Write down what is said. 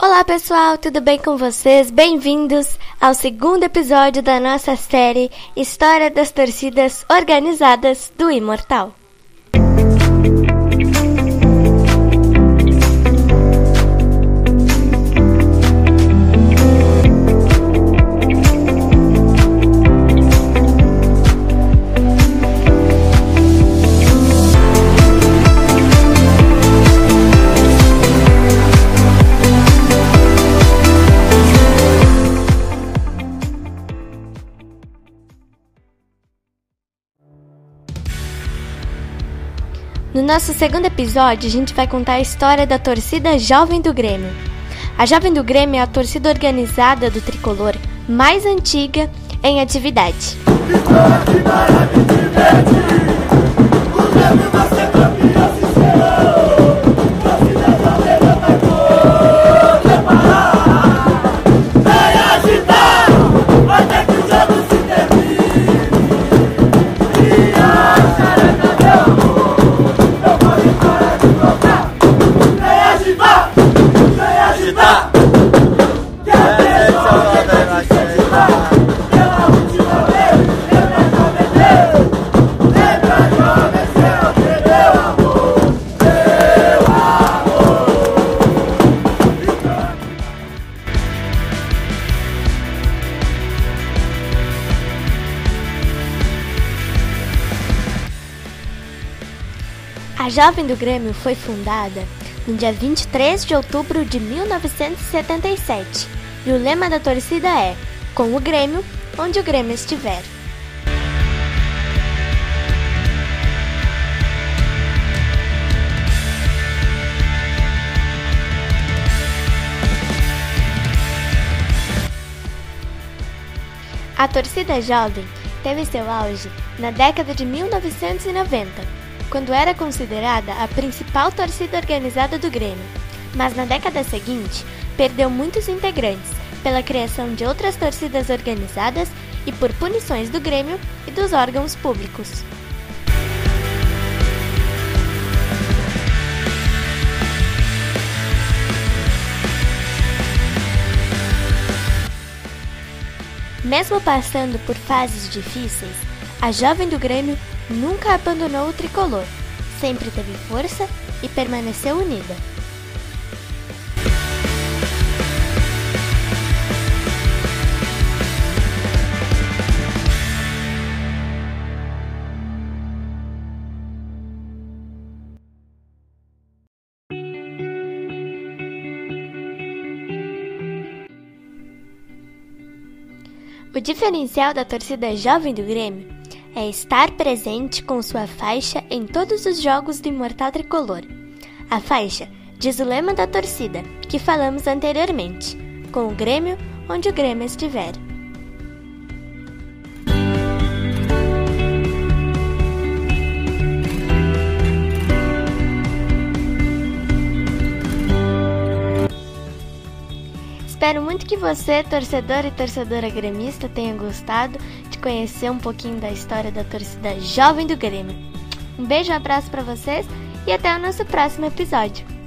Olá pessoal, tudo bem com vocês? Bem-vindos ao segundo episódio da nossa série História das Torcidas Organizadas do Imortal. No nosso segundo episódio, a gente vai contar a história da torcida Jovem do Grêmio. A Jovem do Grêmio é a torcida organizada do tricolor mais antiga em atividade. A Jovem do Grêmio foi fundada no dia 23 de outubro de 1977 e o lema da torcida é: Com o Grêmio, onde o Grêmio estiver. A torcida jovem teve seu auge na década de 1990 quando era considerada a principal torcida organizada do Grêmio, mas na década seguinte perdeu muitos integrantes pela criação de outras torcidas organizadas e por punições do Grêmio e dos órgãos públicos. Mesmo passando por fases difíceis, a jovem do Grêmio nunca abandonou o tricolor, sempre teve força e permaneceu unida. O diferencial da torcida jovem do Grêmio é estar presente com sua faixa em todos os jogos do Imortal Tricolor. A faixa diz o lema da torcida, que falamos anteriormente, com o Grêmio onde o Grêmio estiver. Espero muito que você, torcedor e torcedora gremista, tenha gostado conhecer um pouquinho da história da torcida jovem do Grêmio. Um beijo, um abraço para vocês e até o nosso próximo episódio.